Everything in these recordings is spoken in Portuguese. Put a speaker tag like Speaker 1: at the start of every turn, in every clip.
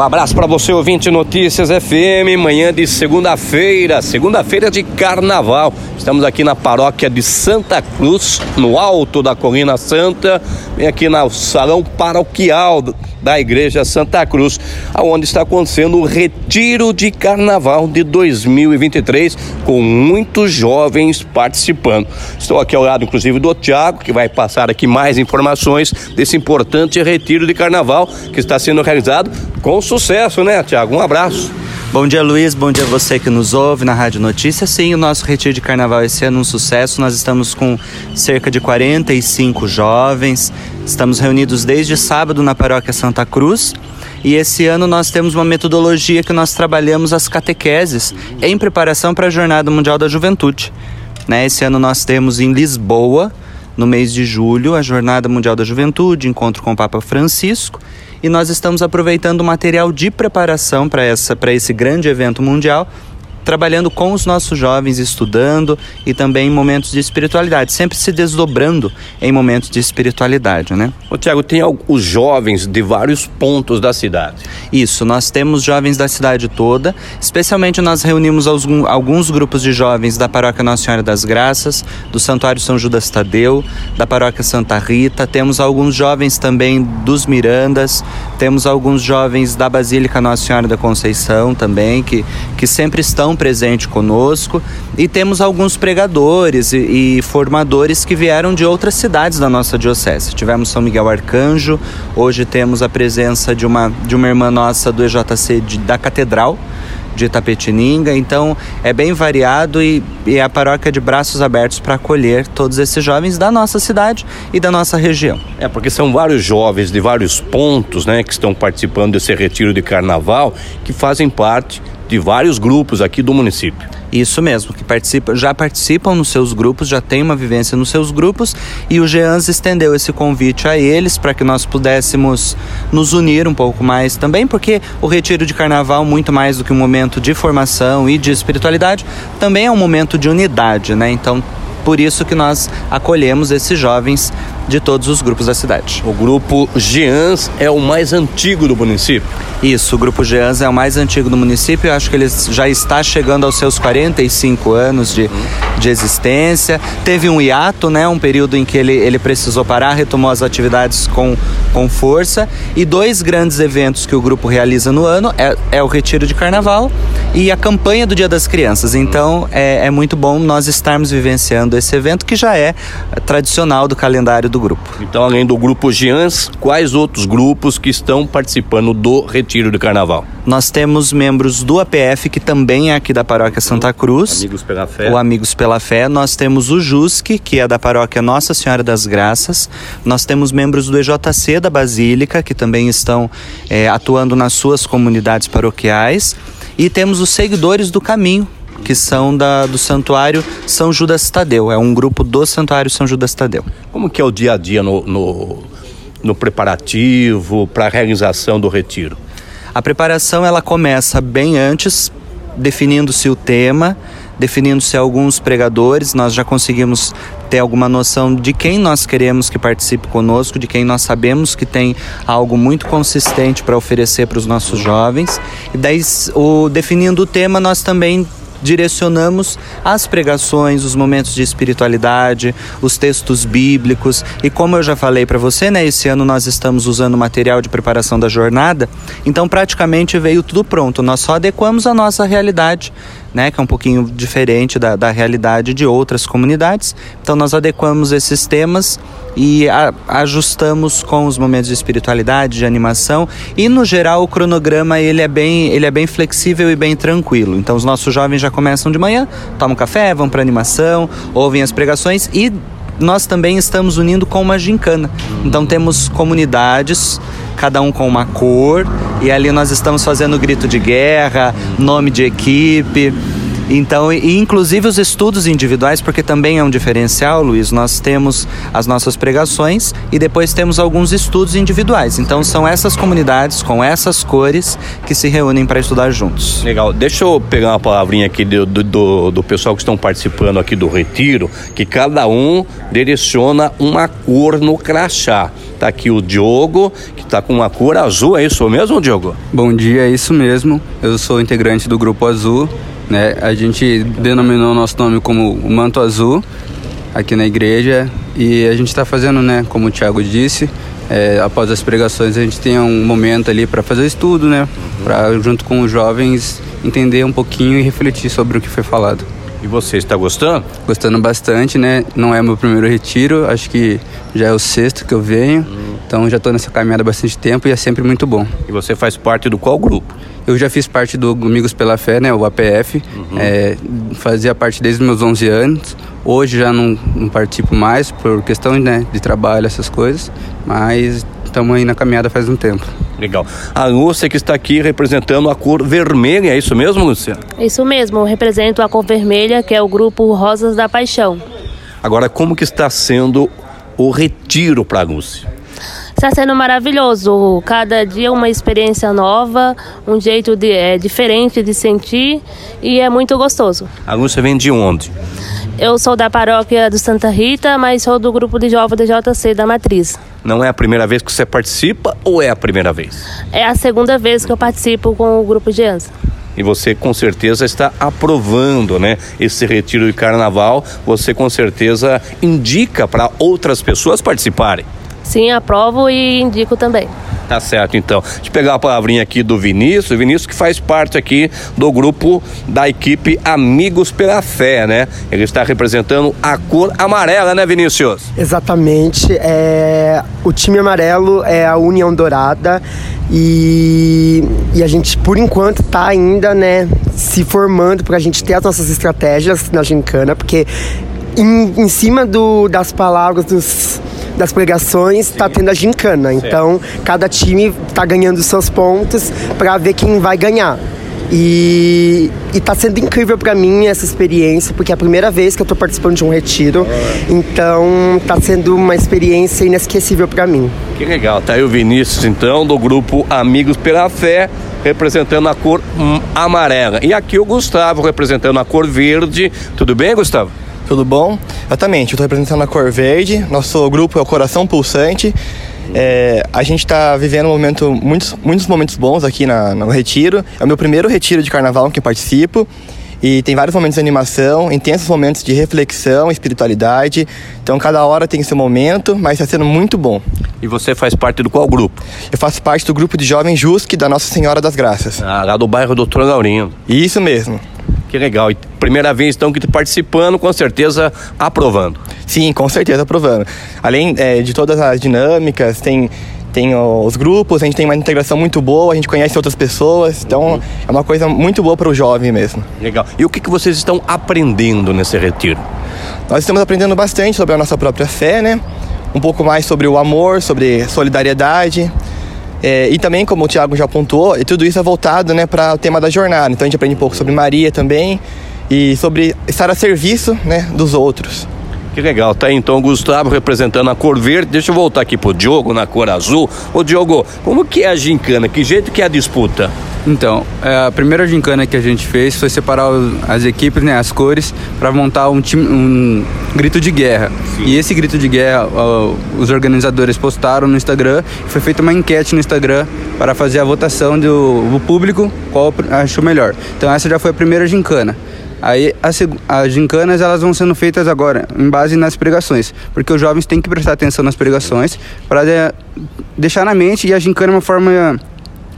Speaker 1: Um abraço para você, ouvinte Notícias FM, manhã de segunda-feira, segunda-feira de carnaval. Estamos aqui na paróquia de Santa Cruz, no alto da Colina Santa, bem aqui no salão paroquial da Igreja Santa Cruz, aonde está acontecendo o retiro de carnaval de 2023, com muitos jovens participando. Estou aqui ao lado, inclusive, do Tiago, que vai passar aqui mais informações desse importante retiro de carnaval que está sendo realizado com sucesso, né, Tiago? Um abraço.
Speaker 2: Bom dia, Luiz. Bom dia a você que nos ouve na Rádio Notícias. Sim, o nosso retiro de carnaval esse ano é um sucesso. Nós estamos com cerca de 45 jovens. Estamos reunidos desde sábado na Paróquia Santa Cruz. E esse ano nós temos uma metodologia que nós trabalhamos as catequeses em preparação para a Jornada Mundial da Juventude. Né? Esse ano nós temos em Lisboa, no mês de julho, a Jornada Mundial da Juventude, encontro com o Papa Francisco e nós estamos aproveitando o material de preparação para esse grande evento mundial trabalhando com os nossos jovens, estudando e também em momentos de espiritualidade, sempre se desdobrando em momentos de espiritualidade, né?
Speaker 1: Ô Tiago, tem os jovens de vários pontos da cidade.
Speaker 2: Isso, nós temos jovens da cidade toda, especialmente nós reunimos alguns, alguns grupos de jovens da Paróquia Nossa Senhora das Graças, do Santuário São Judas Tadeu, da Paróquia Santa Rita, temos alguns jovens também dos Mirandas, temos alguns jovens da Basílica Nossa Senhora da Conceição também, que, que sempre estão presentes conosco e temos alguns pregadores e, e, formadores que vieram de outras cidades da nossa diocese. Tivemos São Miguel Arcanjo, hoje temos a presença de uma, de uma irmã nossa do EJC de, da Catedral de Itapetininga, então é bem variado e, e é a paróquia de braços abertos para acolher todos esses jovens da nossa cidade e da nossa região.
Speaker 1: É porque são vários jovens de vários pontos, né, que estão participando desse retiro de carnaval, que fazem parte de vários grupos aqui do município.
Speaker 2: Isso mesmo, que participa, já participam nos seus grupos, já tem uma vivência nos seus grupos e o GEANS estendeu esse convite a eles para que nós pudéssemos nos unir um pouco mais também, porque o retiro de carnaval, muito mais do que um momento de formação e de espiritualidade, também é um momento de unidade, né? Então, por isso que nós acolhemos esses jovens de todos os grupos da cidade.
Speaker 1: O grupo GEANS é o mais antigo do município?
Speaker 2: Isso, o grupo GEANS é o mais antigo do município. Eu acho que ele já está chegando aos seus 45 anos de, de existência. Teve um hiato, né, um período em que ele, ele precisou parar, retomou as atividades com, com força. E dois grandes eventos que o grupo realiza no ano é, é o Retiro de Carnaval e a campanha do Dia das Crianças. Então é, é muito bom nós estarmos vivenciando esse evento que já é tradicional do calendário do grupo.
Speaker 1: Então, além do grupo GIANS, quais outros grupos que estão participando do Retiro de Carnaval?
Speaker 2: Nós temos membros do APF, que também é aqui da Paróquia Santa Cruz.
Speaker 1: Amigos pela Fé.
Speaker 2: O Amigos pela Fé. Nós temos o JUSC, que é da Paróquia Nossa Senhora das Graças. Nós temos membros do EJC da Basílica, que também estão é, atuando nas suas comunidades paroquiais. E temos os seguidores do caminho, que são da, do Santuário São Judas Tadeu. É um grupo do Santuário São Judas Tadeu.
Speaker 1: Como que é o dia a dia no, no, no preparativo para a realização do retiro?
Speaker 2: A preparação ela começa bem antes, definindo-se o tema, definindo-se alguns pregadores. Nós já conseguimos ter alguma noção de quem nós queremos que participe conosco, de quem nós sabemos que tem algo muito consistente para oferecer para os nossos jovens. E daí, o, definindo o tema, nós também direcionamos as pregações, os momentos de espiritualidade, os textos bíblicos. E como eu já falei para você, né, esse ano nós estamos usando material de preparação da jornada, então praticamente veio tudo pronto. Nós só adequamos a nossa realidade né, que é um pouquinho diferente da, da realidade de outras comunidades. Então nós adequamos esses temas e a, ajustamos com os momentos de espiritualidade, de animação e no geral o cronograma ele é bem ele é bem flexível e bem tranquilo. Então os nossos jovens já começam de manhã, tomam café, vão para animação, ouvem as pregações e nós também estamos unindo com uma gincana. Então temos comunidades cada um com uma cor, e ali nós estamos fazendo grito de guerra, nome de equipe. Então, e inclusive os estudos individuais, porque também é um diferencial, Luiz, nós temos as nossas pregações e depois temos alguns estudos individuais. Então, são essas comunidades com essas cores que se reúnem para estudar juntos.
Speaker 1: Legal. Deixa eu pegar uma palavrinha aqui do, do, do pessoal que estão participando aqui do retiro, que cada um direciona uma cor no crachá. Tá aqui o Diogo, que tá com uma cor azul, é isso mesmo, Diogo?
Speaker 3: Bom dia, é isso mesmo. Eu sou integrante do Grupo Azul, né? A gente denominou nosso nome como Manto Azul aqui na igreja e a gente está fazendo, né, como o Thiago disse, é, após as pregações a gente tem um momento ali para fazer estudo, né, para junto com os jovens entender um pouquinho e refletir sobre o que foi falado.
Speaker 1: E você está gostando?
Speaker 3: Gostando bastante, né? Não é meu primeiro retiro, acho que já é o sexto que eu venho. Hum. Então já estou nessa caminhada há bastante tempo e é sempre muito bom.
Speaker 1: E você faz parte do qual grupo?
Speaker 3: Eu já fiz parte do Amigos pela Fé, né, o APF. Uhum. É, fazia parte desde os meus 11 anos. Hoje já não, não participo mais por questão né, de trabalho, essas coisas. Mas estamos aí na caminhada faz um tempo.
Speaker 1: Legal. A Lúcia que está aqui representando a cor vermelha, é isso mesmo, Lúcia?
Speaker 4: Isso mesmo, eu represento a cor vermelha, que é o grupo Rosas da Paixão.
Speaker 1: Agora, como que está sendo o retiro para a Lúcia?
Speaker 4: Está sendo maravilhoso. Cada dia uma experiência nova, um jeito de, é, diferente de sentir e é muito gostoso.
Speaker 1: A Lúcia vem de onde?
Speaker 4: Eu sou da paróquia do Santa Rita, mas sou do grupo de jovens do JC da Matriz.
Speaker 1: Não é a primeira vez que você participa ou é a primeira vez?
Speaker 4: É a segunda vez que eu participo com o grupo de ANSA.
Speaker 1: E você com certeza está aprovando, né? Esse retiro de carnaval, você com certeza indica para outras pessoas participarem.
Speaker 4: Sim, aprovo e indico também.
Speaker 1: Tá certo, então. Deixa eu pegar a palavrinha aqui do Vinícius. Vinícius que faz parte aqui do grupo da equipe Amigos pela Fé, né? Ele está representando a cor amarela, né, Vinícius?
Speaker 5: Exatamente. É... O time amarelo é a União Dourada e, e a gente, por enquanto, está ainda, né, se formando para a gente ter as nossas estratégias na gincana, porque em, em cima do, das palavras dos das pregações está tendo a gincana. Então, cada time está ganhando seus pontos para ver quem vai ganhar. E, está sendo incrível para mim essa experiência, porque é a primeira vez que eu estou participando de um retiro. Então, está sendo uma experiência inesquecível para mim.
Speaker 1: Que legal. Tá aí o Vinícius, então, do grupo Amigos pela Fé, representando a cor amarela. E aqui o Gustavo, representando a cor verde. Tudo bem, Gustavo?
Speaker 6: Tudo bom? Exatamente, eu estou representando a Cor Verde, nosso grupo é o Coração Pulsante. É, a gente está vivendo um momento, muitos, muitos momentos bons aqui na, no retiro. É o meu primeiro retiro de carnaval em que participo. E tem vários momentos de animação, intensos momentos de reflexão, espiritualidade. Então cada hora tem seu momento, mas está sendo muito bom.
Speaker 1: E você faz parte do qual grupo?
Speaker 6: Eu faço parte do grupo de Jovens Jusque da Nossa Senhora das Graças.
Speaker 1: Ah, lá do bairro Doutor Laurindo.
Speaker 6: Isso mesmo.
Speaker 1: Que legal. E primeira vez então que tu participando, com certeza aprovando.
Speaker 6: Sim, com certeza aprovando. Além é, de todas as dinâmicas, tem tem os grupos, a gente tem uma integração muito boa, a gente conhece outras pessoas, então uhum. é uma coisa muito boa para o jovem mesmo.
Speaker 1: Legal. E o que, que vocês estão aprendendo nesse retiro?
Speaker 6: Nós estamos aprendendo bastante sobre a nossa própria fé, né? Um pouco mais sobre o amor, sobre solidariedade, é, e também, como o Tiago já apontou, tudo isso é voltado né, para o tema da jornada. Então a gente aprende um pouco sobre Maria também e sobre estar a serviço né, dos outros.
Speaker 1: Que legal, tá aí então o Gustavo representando a cor verde. Deixa eu voltar aqui pro Diogo na cor azul. Ô Diogo, como que é a gincana? Que jeito que é a disputa?
Speaker 3: Então, é, a primeira gincana que a gente fez foi separar as equipes, né, as cores, para montar um, time, um grito de guerra. Sim. E esse grito de guerra, os organizadores postaram no Instagram. Foi feita uma enquete no Instagram para fazer a votação do, do público qual achou melhor. Então essa já foi a primeira gincana. Aí as, as gincanas elas vão sendo feitas agora em base nas pregações, porque os jovens têm que prestar atenção nas pregações para de, deixar na mente e a gincana é uma forma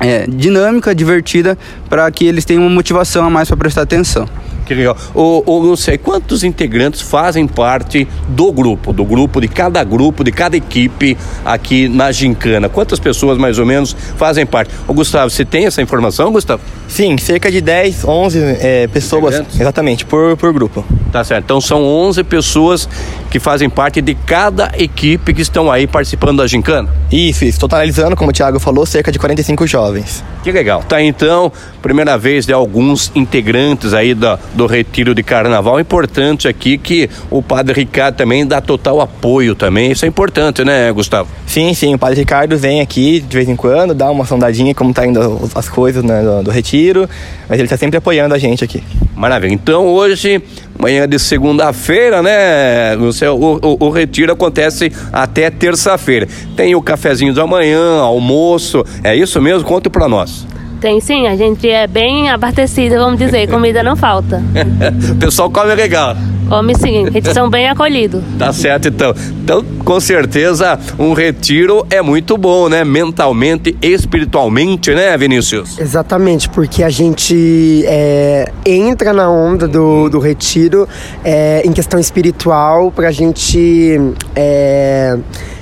Speaker 3: é, dinâmica, divertida, para que eles tenham uma motivação a mais para prestar atenção.
Speaker 1: Que legal. Ô, não sei, quantos integrantes fazem parte do grupo, do grupo, de cada grupo, de cada equipe aqui na Gincana? Quantas pessoas mais ou menos fazem parte? Ô, Gustavo, você tem essa informação, Gustavo?
Speaker 6: Sim, cerca de 10, 11 é, pessoas, exatamente, por, por grupo.
Speaker 1: Tá certo. Então são 11 pessoas que fazem parte de cada equipe que estão aí participando da gincana?
Speaker 6: Isso, isso. Totalizando, como o Thiago falou, cerca de 45 jovens.
Speaker 1: Que legal. Tá então, primeira vez de alguns integrantes aí do, do retiro de carnaval. Importante aqui que o padre Ricardo também dá total apoio também. Isso é importante, né, Gustavo?
Speaker 6: Sim, sim, o Padre Ricardo vem aqui de vez em quando, dá uma sondadinha como tá indo as coisas né, do, do, retiro, mas ele está sempre apoiando a gente aqui.
Speaker 1: Maravilha. Então hoje, manhã de segunda-feira, né, o, o, o, retiro acontece até terça-feira. Tem o cafezinho da manhã, almoço, é isso mesmo? Conta para nós.
Speaker 4: Tem sim, a gente é bem abastecido, vamos dizer, comida não falta.
Speaker 1: o pessoal come legal.
Speaker 4: Come sim, eles são bem acolhidos.
Speaker 1: Tá certo então. Então, com certeza, um retiro é muito bom, né? Mentalmente, espiritualmente, né, Vinícius?
Speaker 5: Exatamente, porque a gente é, entra na onda do, do retiro é, em questão espiritual para a gente é,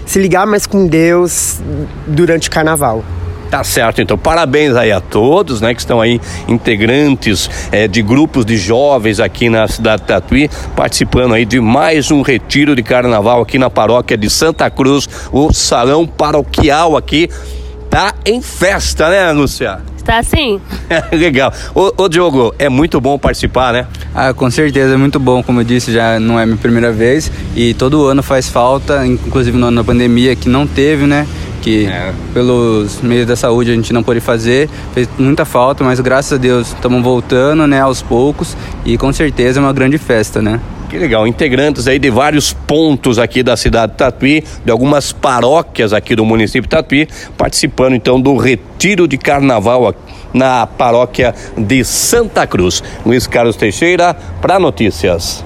Speaker 5: se ligar mais com Deus durante o carnaval.
Speaker 1: Tá certo, então parabéns aí a todos, né, que estão aí integrantes é, de grupos de jovens aqui na cidade de Tatuí, participando aí de mais um retiro de carnaval aqui na paróquia de Santa Cruz, o salão paroquial aqui tá em festa, né, Lúcia?
Speaker 4: Está sim.
Speaker 1: Legal. Ô, ô, Diogo, é muito bom participar, né?
Speaker 3: Ah, com certeza, é muito bom. Como eu disse, já não é minha primeira vez e todo ano faz falta, inclusive no ano da pandemia que não teve, né? Que é. pelos meios da saúde a gente não pôde fazer, fez muita falta, mas graças a Deus estamos voltando, né, aos poucos e com certeza é uma grande festa, né?
Speaker 1: Que legal, integrantes aí de vários pontos aqui da cidade de Tatuí, de algumas paróquias aqui do município de Tatuí, participando então do retiro de carnaval na paróquia de Santa Cruz. Luiz Carlos Teixeira, para notícias.